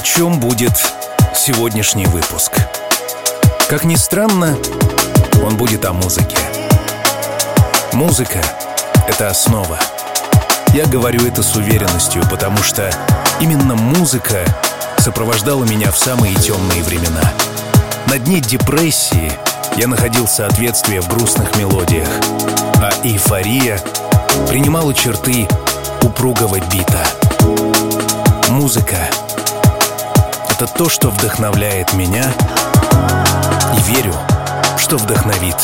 о чем будет сегодняшний выпуск. Как ни странно, он будет о музыке. Музыка — это основа. Я говорю это с уверенностью, потому что именно музыка сопровождала меня в самые темные времена. На дне депрессии я находил соответствие в грустных мелодиях, а эйфория принимала черты упругого бита. Музыка — это то, что вдохновляет меня, и верю, что вдохновит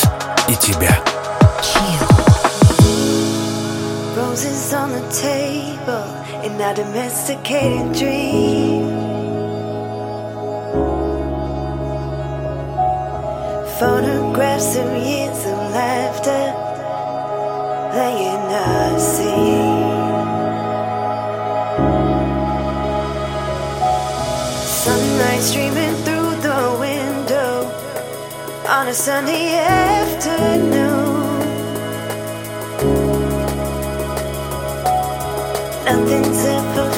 и тебя. Roses on the table in our domesticated dream. Photographs of years of laughter laying unseen. Streaming through the window on a sunny afternoon. Nothing's ever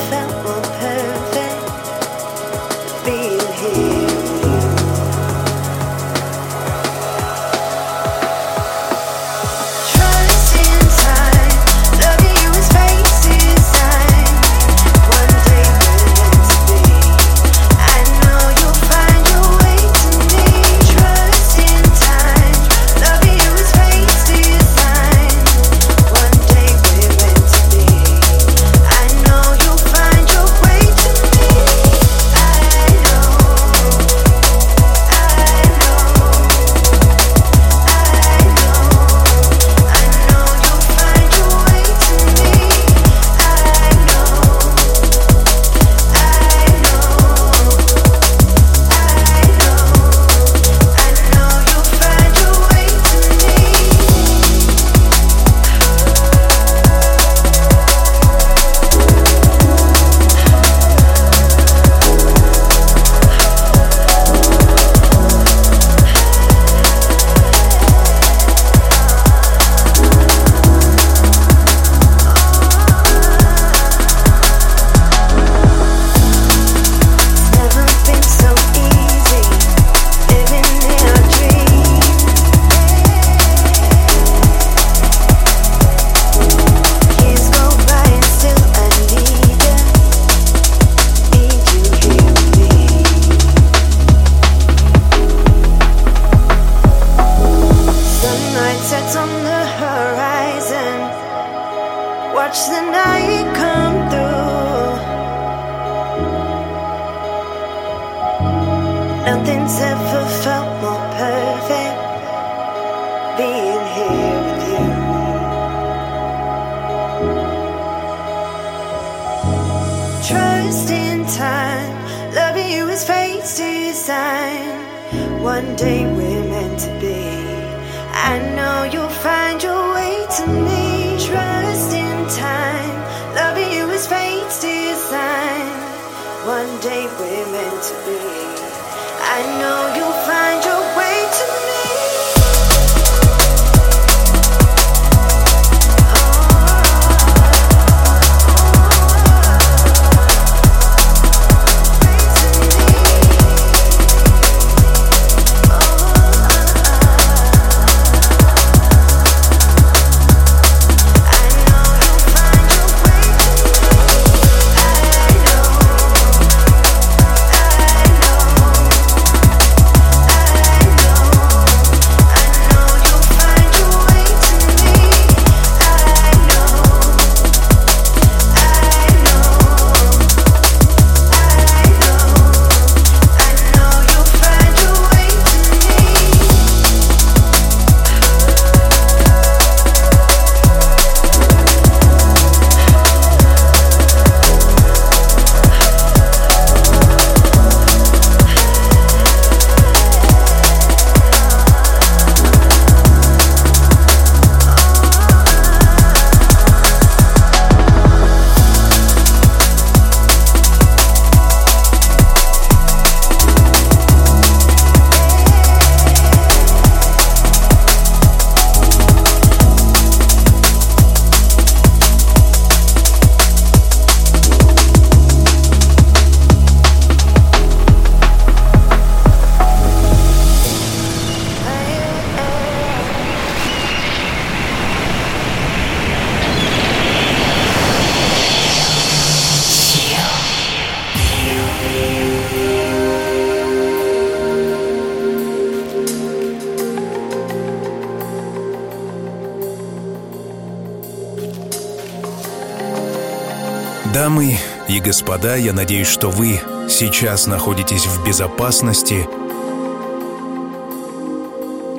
и господа, я надеюсь, что вы сейчас находитесь в безопасности.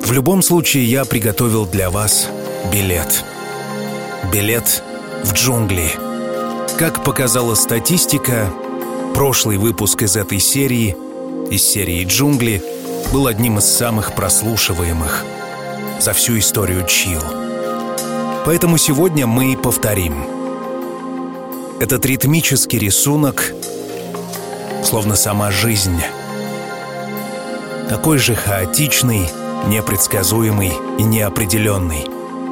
В любом случае, я приготовил для вас билет. Билет в джунгли. Как показала статистика, прошлый выпуск из этой серии, из серии «Джунгли», был одним из самых прослушиваемых за всю историю Чил. Поэтому сегодня мы повторим – этот ритмический рисунок, словно сама жизнь. Такой же хаотичный, непредсказуемый и неопределенный.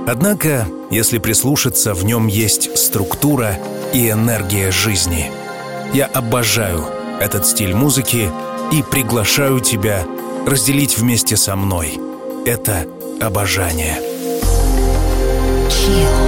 Однако, если прислушаться, в нем есть структура и энергия жизни. Я обожаю этот стиль музыки и приглашаю тебя разделить вместе со мной это обожание. Chill.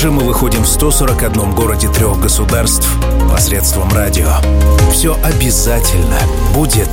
Также мы выходим в 141 городе трех государств посредством радио. Все обязательно будет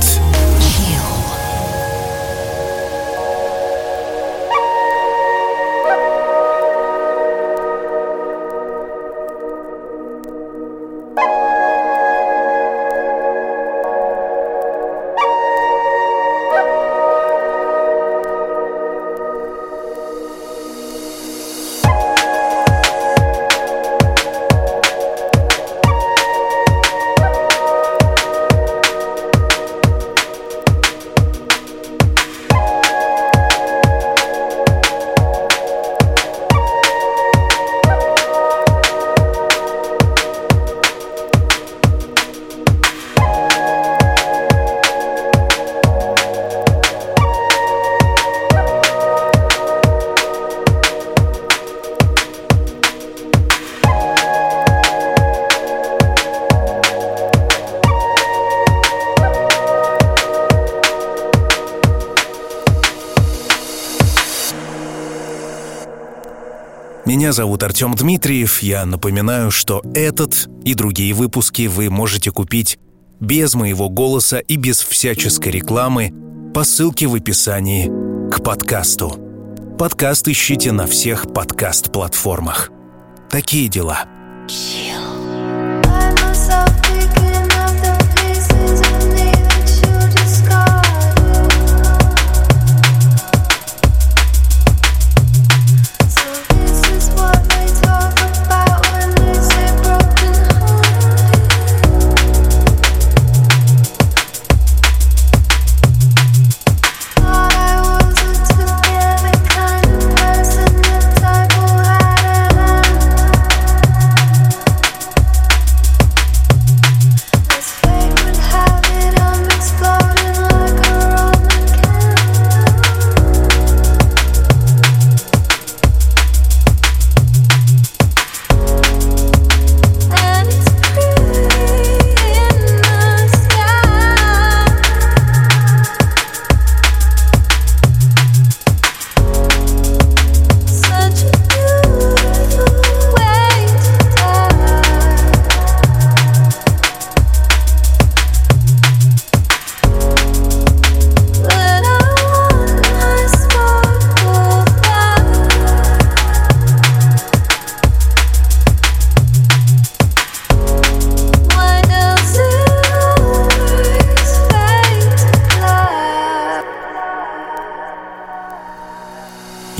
Меня зовут Артем Дмитриев. Я напоминаю, что этот и другие выпуски вы можете купить без моего голоса и без всяческой рекламы по ссылке в описании к подкасту. Подкаст ищите на всех подкаст-платформах. Такие дела. Chill.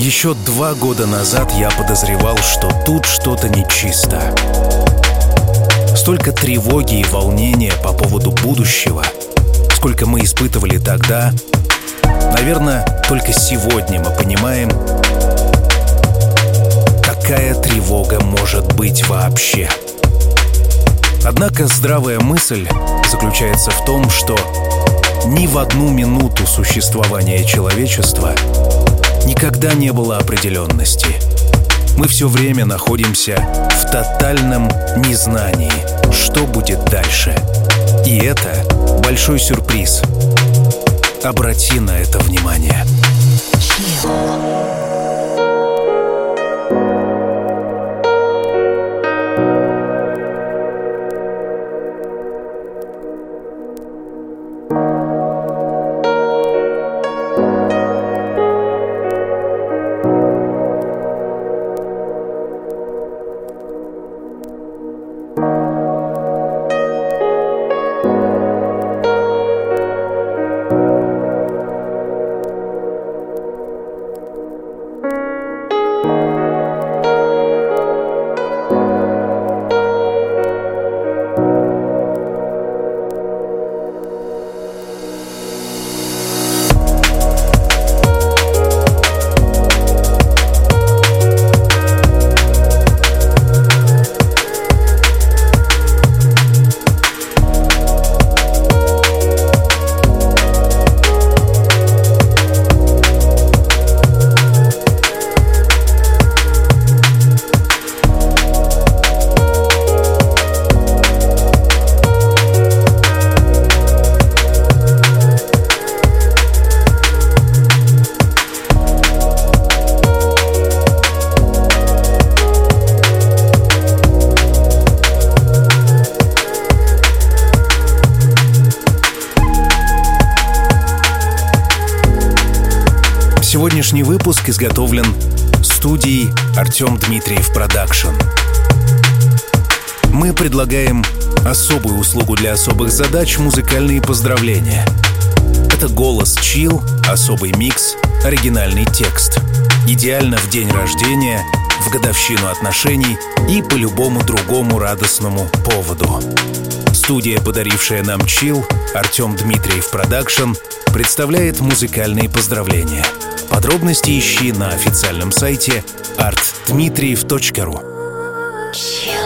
Еще два года назад я подозревал, что тут что-то нечисто. Столько тревоги и волнения по поводу будущего, сколько мы испытывали тогда, наверное, только сегодня мы понимаем, какая тревога может быть вообще. Однако здравая мысль заключается в том, что ни в одну минуту существования человечества никогда не было определенности. Мы все время находимся в тотальном незнании, что будет дальше. И это большой сюрприз. Обрати на это внимание. Chill. Изготовлен студией Артем Дмитриев Продакшн. Мы предлагаем особую услугу для особых задач — музыкальные поздравления. Это голос chill, особый микс, оригинальный текст. Идеально в день рождения, в годовщину отношений и по любому другому радостному поводу. Студия, подарившая нам chill, Артем Дмитриев Продакшн, представляет музыкальные поздравления — Подробности ищи на официальном сайте artdmitriev.ru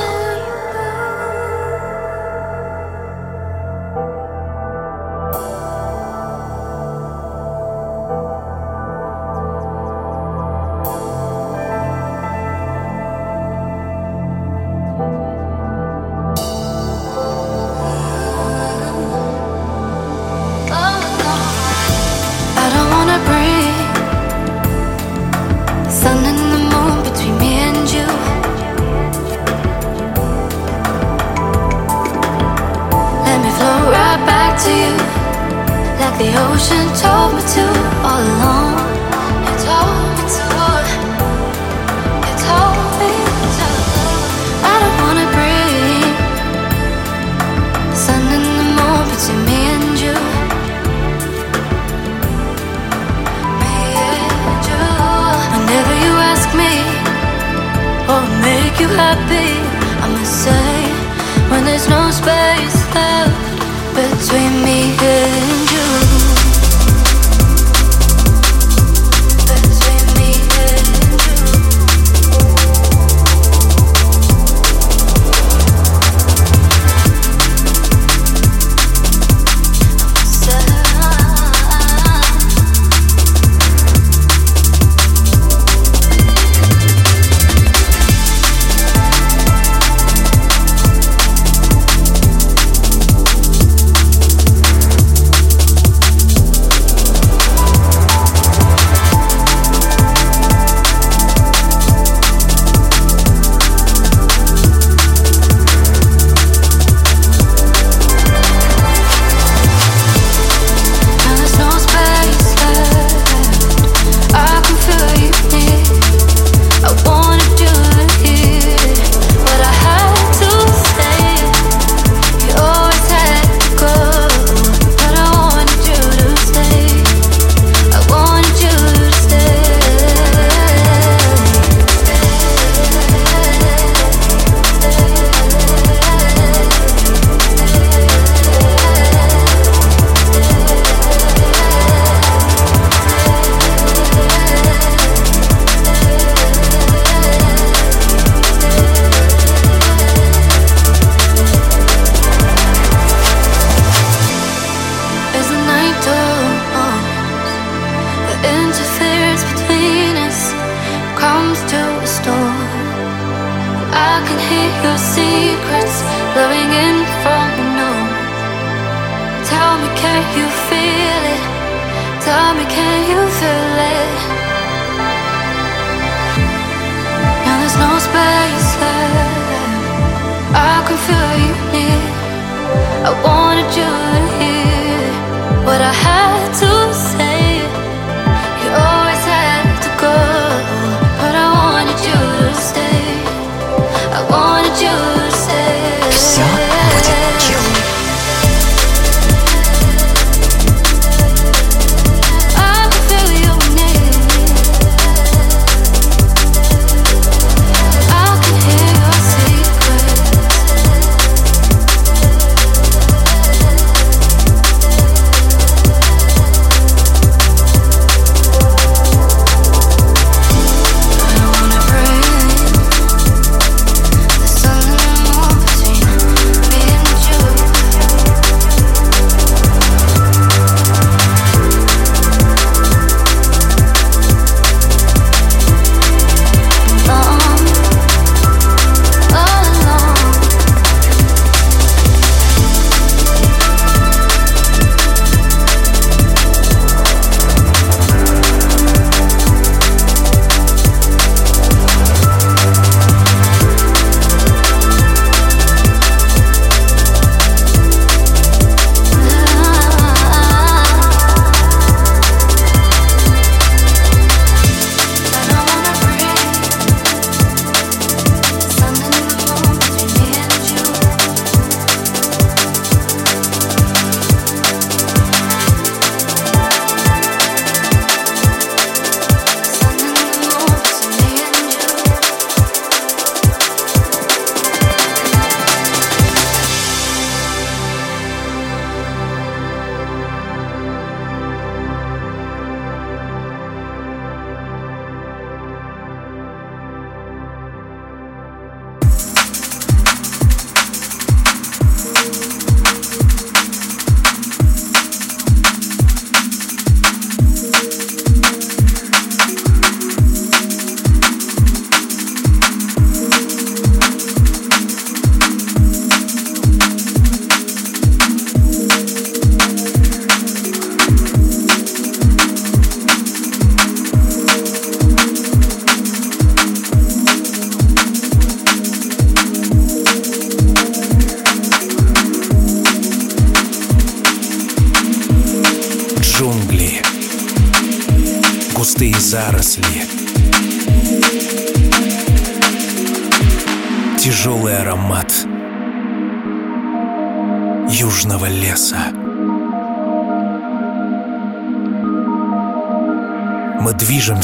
you happy, I'ma say, when there's no space left. Tell me, can you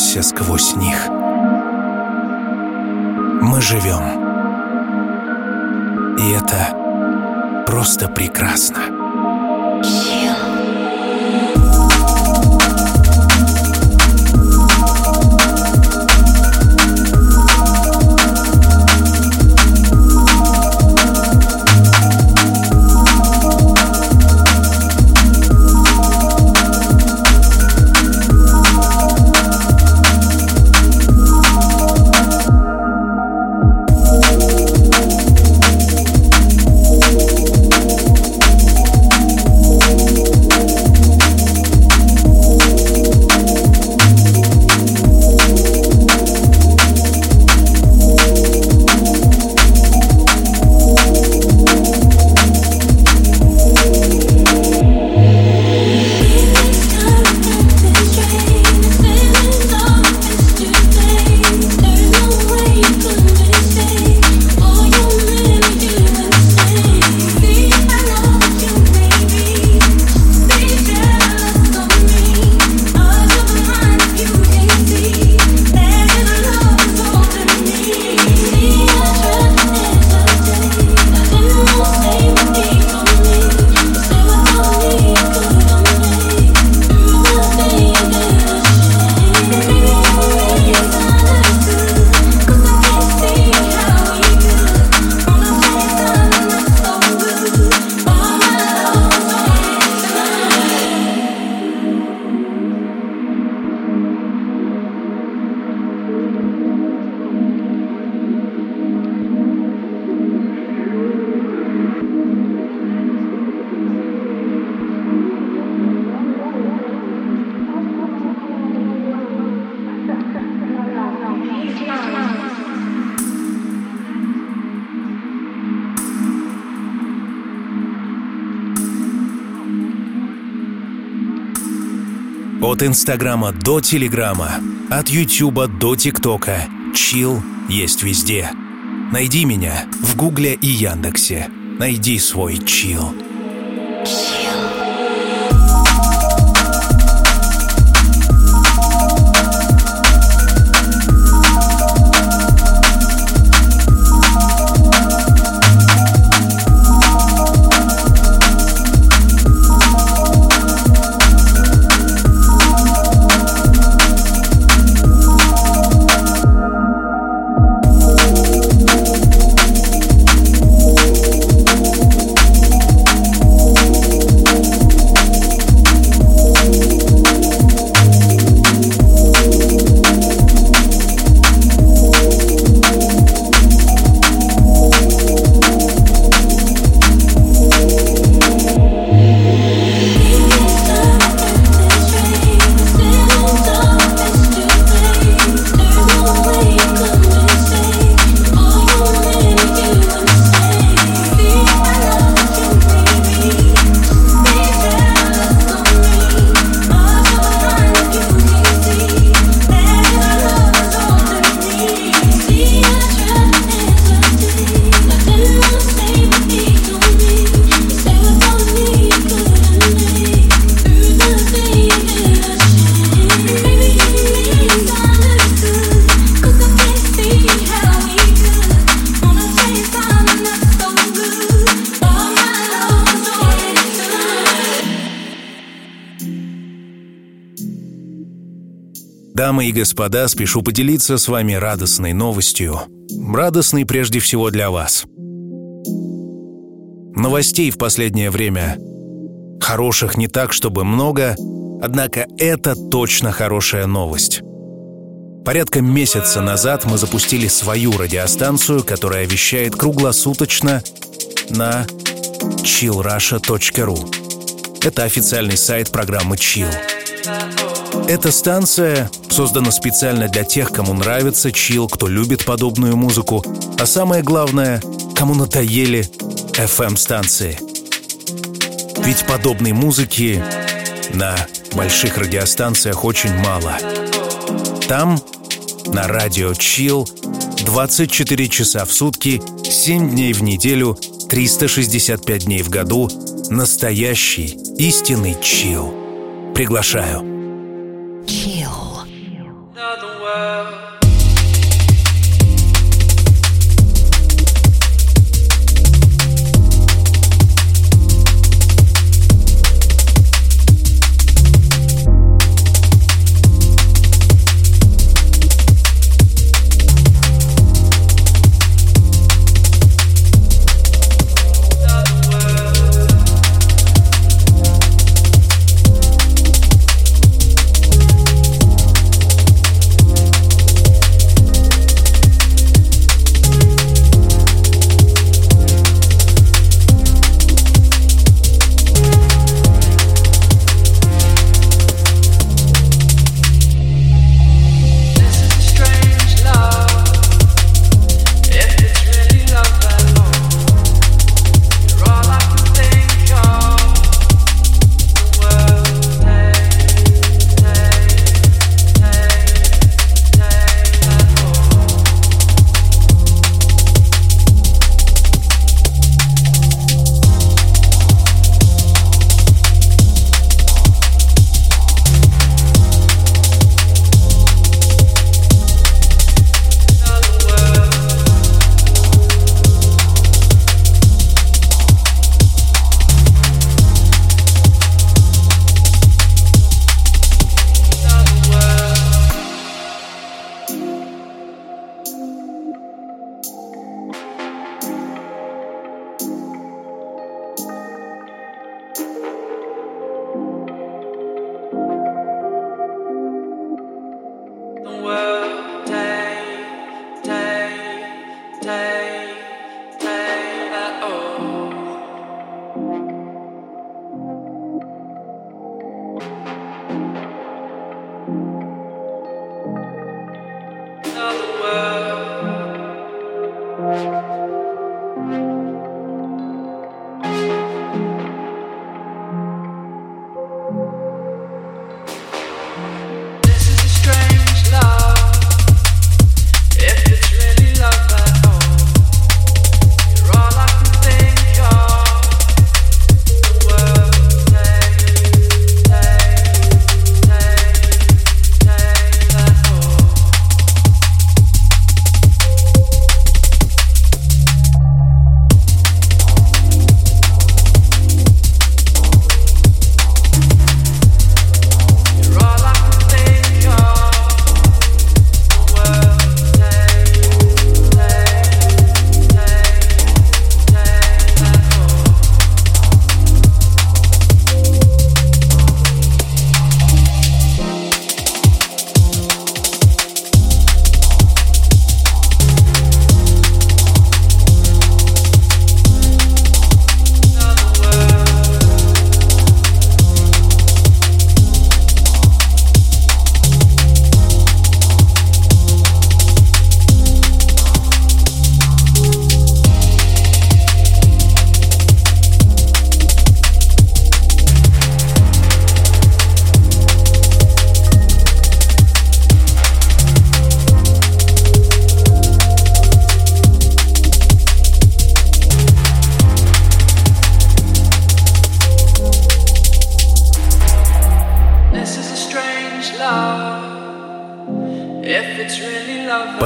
движемся сквозь них. Мы живем. И это просто прекрасно. От Инстаграма до Телеграма, от Ютуба до ТикТока. Чил есть везде. Найди меня в Гугле и Яндексе. Найди свой чил. Дамы и господа, спешу поделиться с вами радостной новостью. Радостной прежде всего для вас. Новостей в последнее время хороших не так, чтобы много, однако это точно хорошая новость. Порядка месяца назад мы запустили свою радиостанцию, которая вещает круглосуточно на chillrusha.ru. Это официальный сайт программы Chill. Эта станция создана специально для тех, кому нравится чил, кто любит подобную музыку, а самое главное, кому надоели FM-станции. Ведь подобной музыки на больших радиостанциях очень мало. там, на радио Chill, 24 часа в сутки, 7 дней в неделю, 365 дней в году, настоящий, истинный чил. Приглашаю.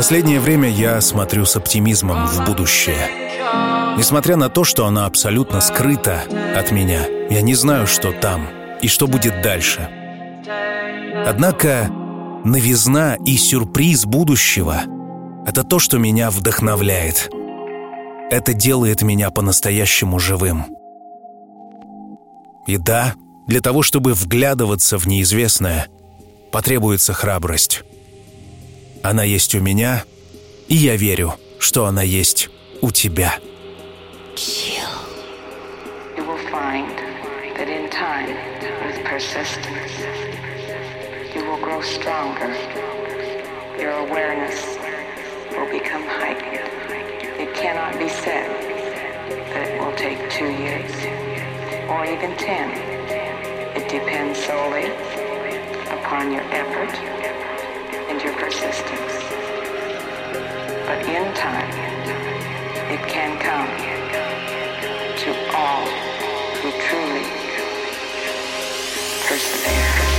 Последнее время я смотрю с оптимизмом в будущее. Несмотря на то, что оно абсолютно скрыто от меня, я не знаю, что там и что будет дальше. Однако новизна и сюрприз будущего — это то, что меня вдохновляет. Это делает меня по-настоящему живым. И да, для того, чтобы вглядываться в неизвестное, потребуется храбрость. Она есть у меня, и я верю, что она есть у тебя. Chill. You will find that in time, with persistence, you will grow stronger. Your awareness will become heightened. It cannot be said that it will take two years or even ten. It depends solely upon your effort your persistence. But in time, it can come to all who truly persevere.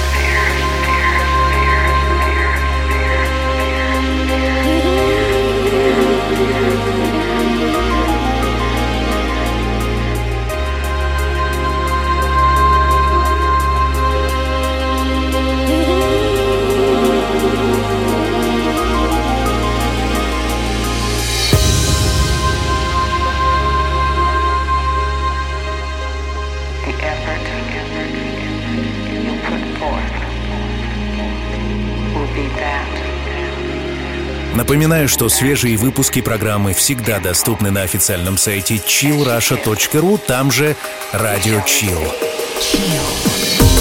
Напоминаю, что свежие выпуски программы всегда доступны на официальном сайте chillrusha.ru, там же «Радио Chill». Chill.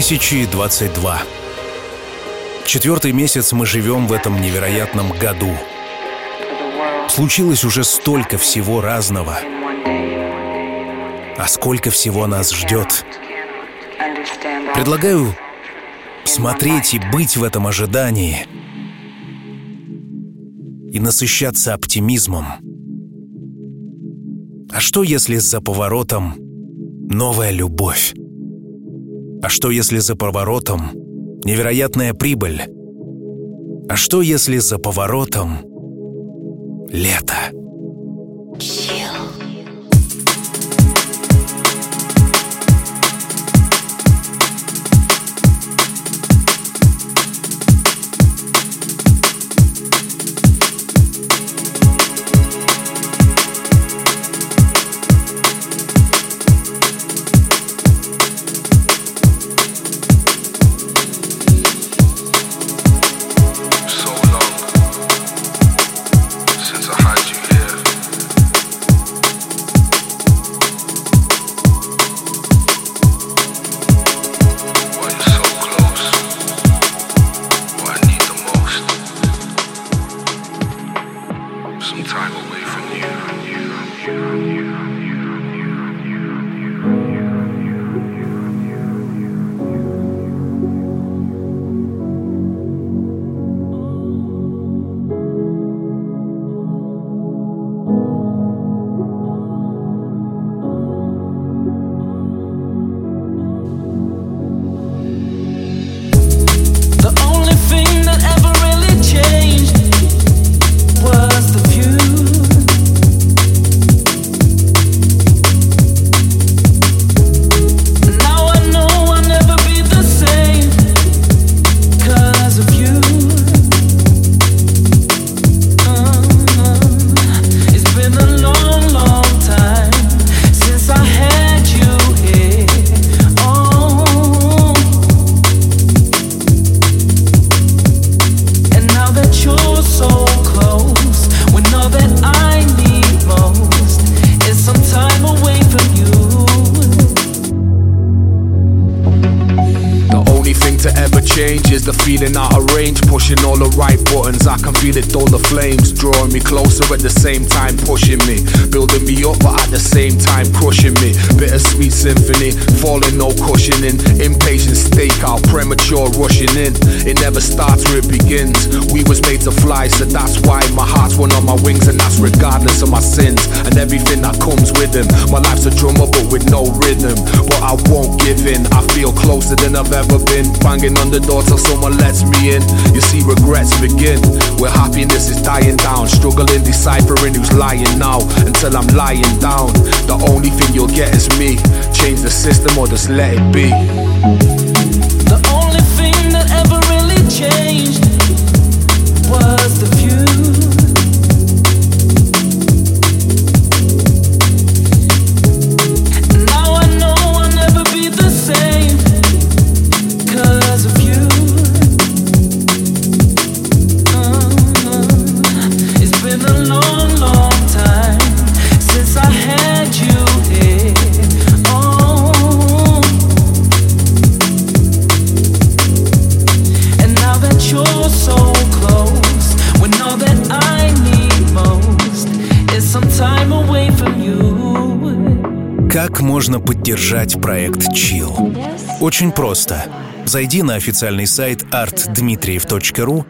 2022. Четвертый месяц мы живем в этом невероятном году. Случилось уже столько всего разного. А сколько всего нас ждет. Предлагаю смотреть и быть в этом ожидании. И насыщаться оптимизмом. А что, если за поворотом новая любовь? А что, если за поворотом невероятная прибыль? А что, если за поворотом лето? the Banging on the door till someone lets me in. You see, regrets begin where happiness is dying down. Struggling, deciphering who's lying now until I'm lying down. The only thing you'll get is me. Change the system or just let it be. Очень просто. Зайди на официальный сайт artdmitriev.ru.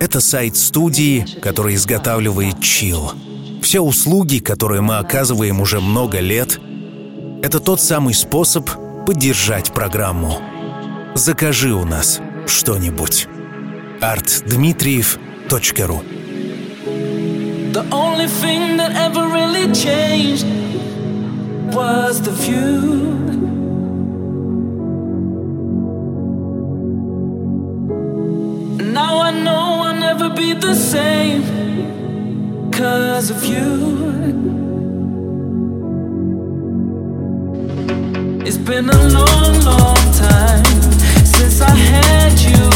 Это сайт студии, который изготавливает Chill. Все услуги, которые мы оказываем уже много лет, это тот самый способ поддержать программу. Закажи у нас что-нибудь. artdmitriev.ru The only thing that ever really changed was the view. The same because of you. It's been a long, long time since I had you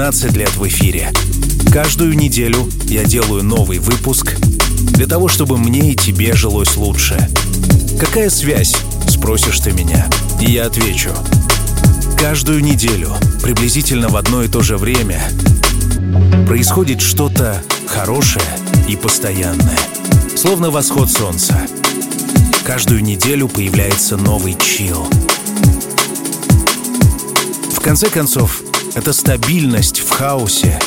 15 лет в эфире. Каждую неделю я делаю новый выпуск для того, чтобы мне и тебе жилось лучше. Какая связь? Спросишь ты меня. И я отвечу. Каждую неделю, приблизительно в одно и то же время, происходит что-то хорошее и постоянное. Словно восход солнца. Каждую неделю появляется новый чил. В конце концов, это стабильность в хаосе.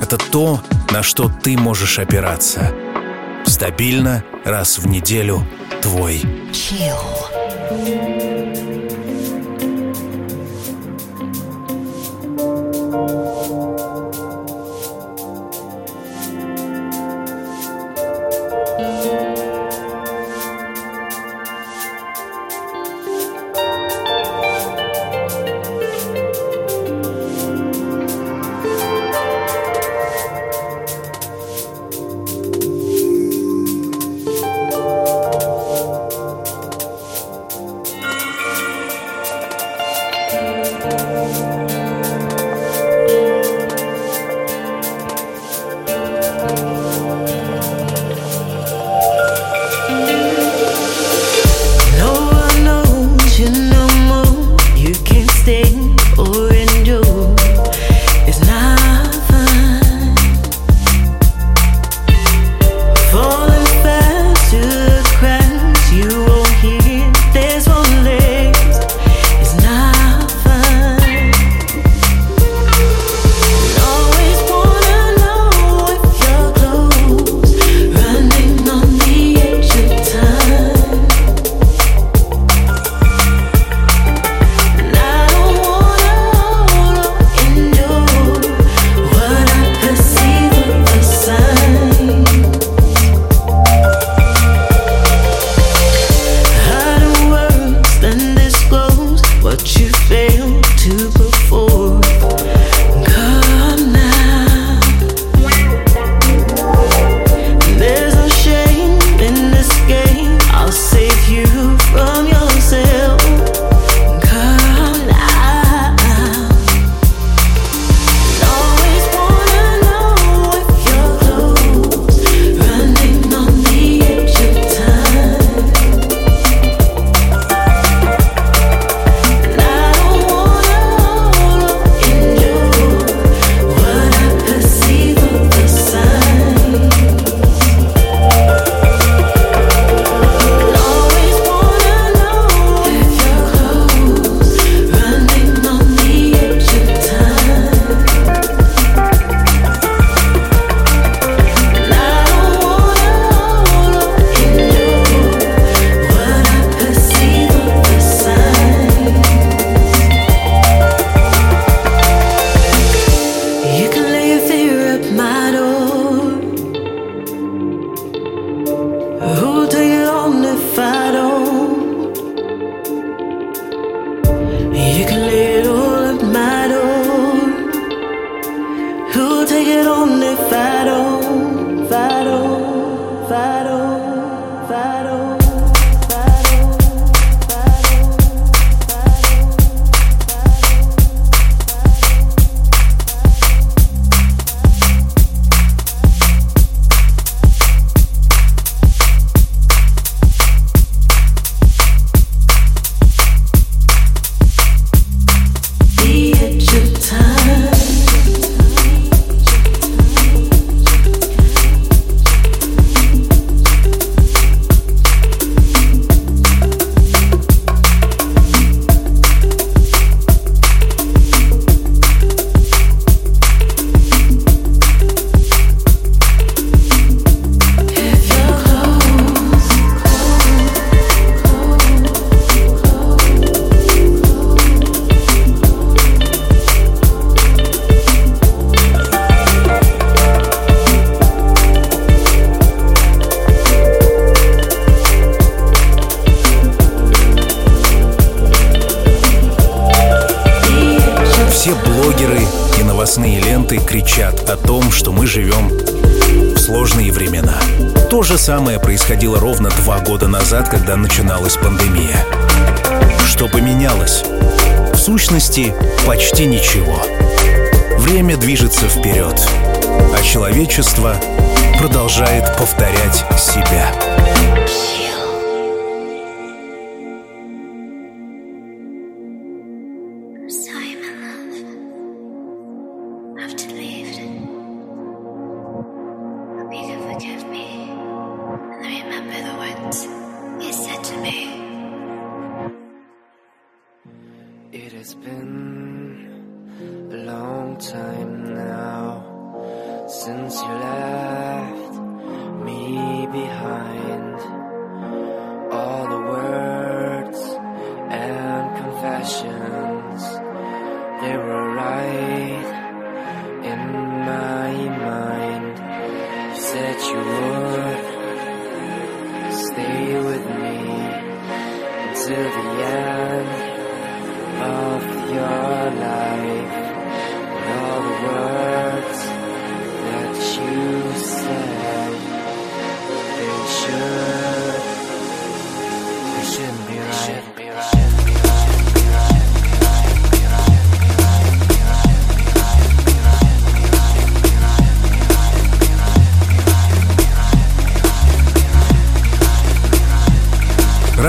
Это то, на что ты можешь опираться. Стабильно раз в неделю твой. Chill.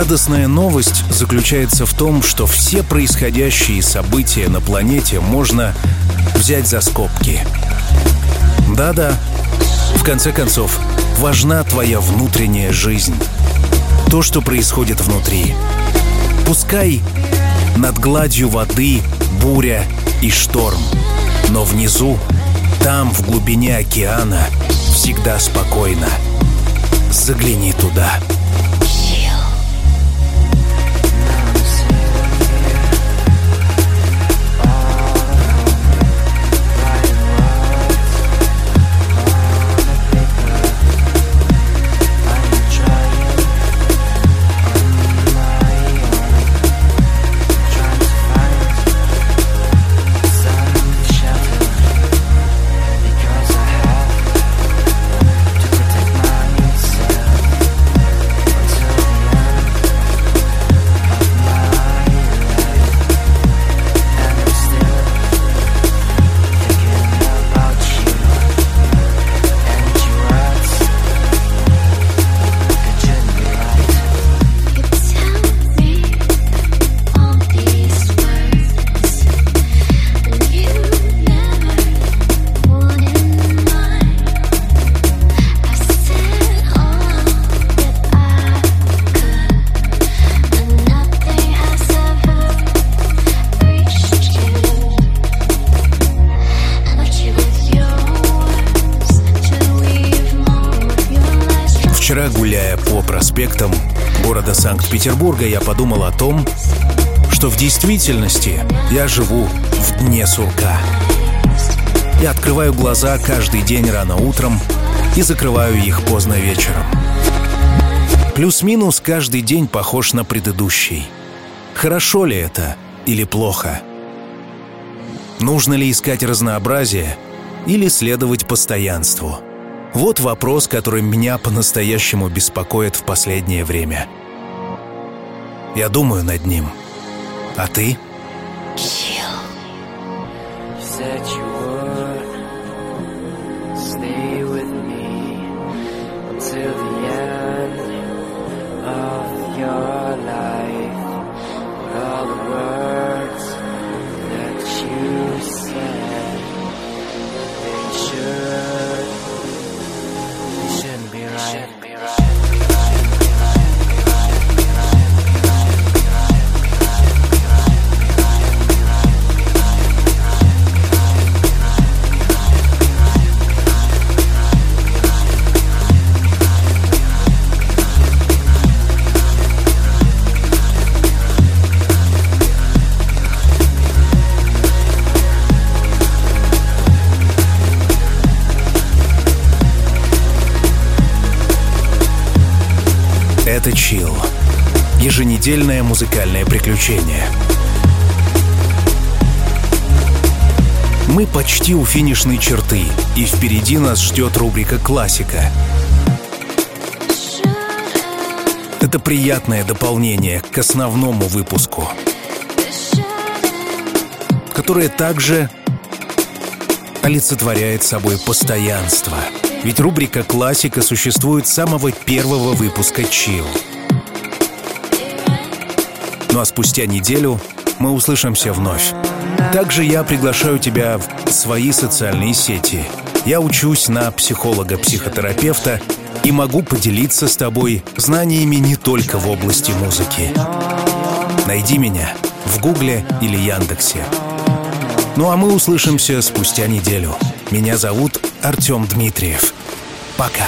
Радостная новость заключается в том, что все происходящие события на планете можно взять за скобки. Да-да, в конце концов, важна твоя внутренняя жизнь. То, что происходит внутри. Пускай над гладью воды буря и шторм, но внизу, там, в глубине океана, всегда спокойно. Загляни туда. Санкт-Петербурга я подумал о том, что в действительности я живу в дне сурка. Я открываю глаза каждый день рано утром и закрываю их поздно вечером. Плюс-минус каждый день похож на предыдущий. Хорошо ли это? или плохо? Нужно ли искать разнообразие или следовать постоянству? Вот вопрос, который меня по-настоящему беспокоит в последнее время. Я думаю над ним. А ты? Приключение. Мы почти у финишной черты, и впереди нас ждет рубрика «Классика». Это приятное дополнение к основному выпуску, которое также олицетворяет собой постоянство. Ведь рубрика «Классика» существует с самого первого выпуска «Чил». Ну а спустя неделю мы услышимся вновь. Также я приглашаю тебя в свои социальные сети. Я учусь на психолога-психотерапевта и могу поделиться с тобой знаниями не только в области музыки. Найди меня в Гугле или Яндексе. Ну а мы услышимся спустя неделю. Меня зовут Артем Дмитриев. Пока.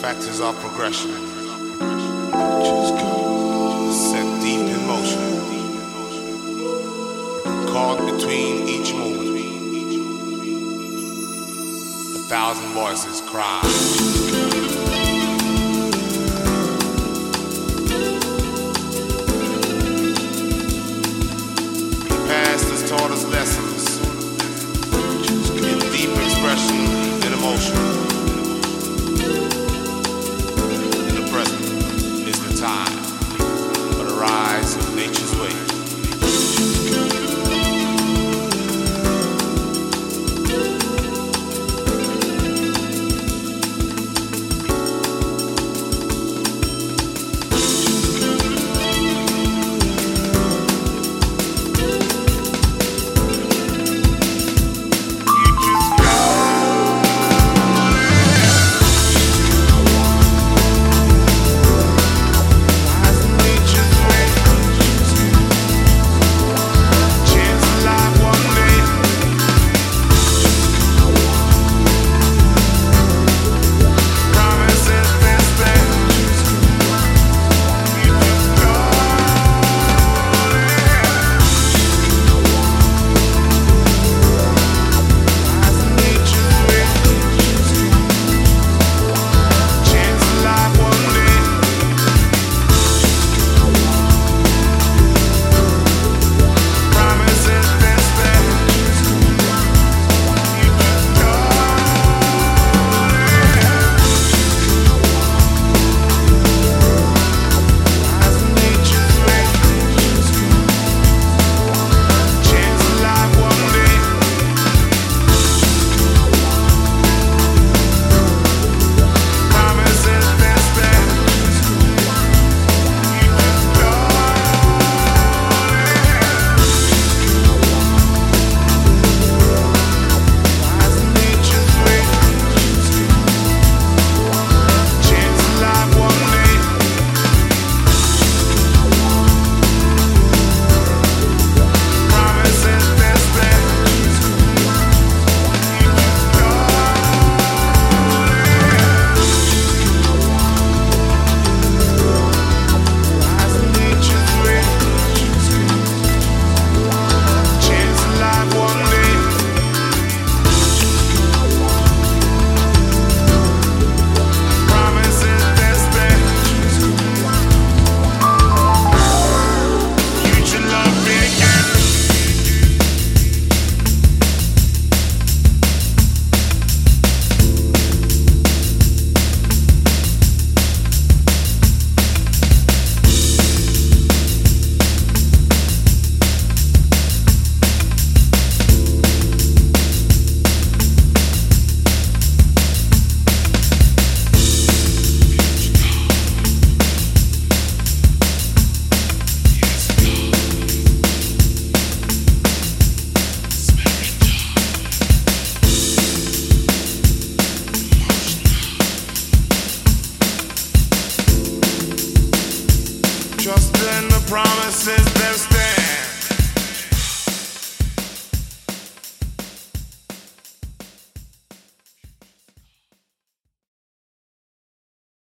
factors are progression. Set deep in motion. Caught between each move. A thousand voices cry.